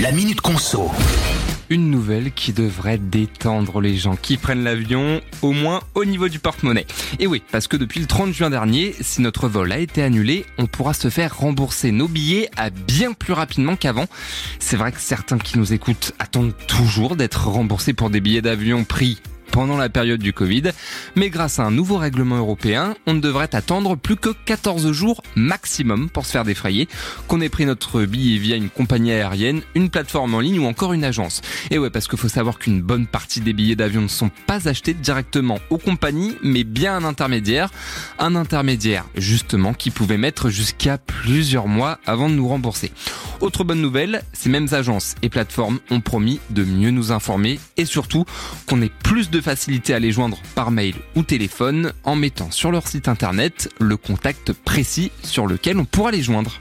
La Minute Conso. Une nouvelle qui devrait détendre les gens qui prennent l'avion, au moins au niveau du porte-monnaie. Et oui, parce que depuis le 30 juin dernier, si notre vol a été annulé, on pourra se faire rembourser nos billets à bien plus rapidement qu'avant. C'est vrai que certains qui nous écoutent attendent toujours d'être remboursés pour des billets d'avion pris pendant la période du Covid. Mais grâce à un nouveau règlement européen, on ne devrait attendre plus que 14 jours maximum pour se faire défrayer, qu'on ait pris notre billet via une compagnie aérienne, une plateforme en ligne ou encore une agence. Et ouais, parce qu'il faut savoir qu'une bonne partie des billets d'avion ne sont pas achetés directement aux compagnies, mais bien un intermédiaire. Un intermédiaire, justement, qui pouvait mettre jusqu'à plusieurs mois avant de nous rembourser. Autre bonne nouvelle, ces mêmes agences et plateformes ont promis de mieux nous informer et surtout qu'on ait plus de facilité à les joindre par mail ou téléphone en mettant sur leur site internet le contact précis sur lequel on pourra les joindre.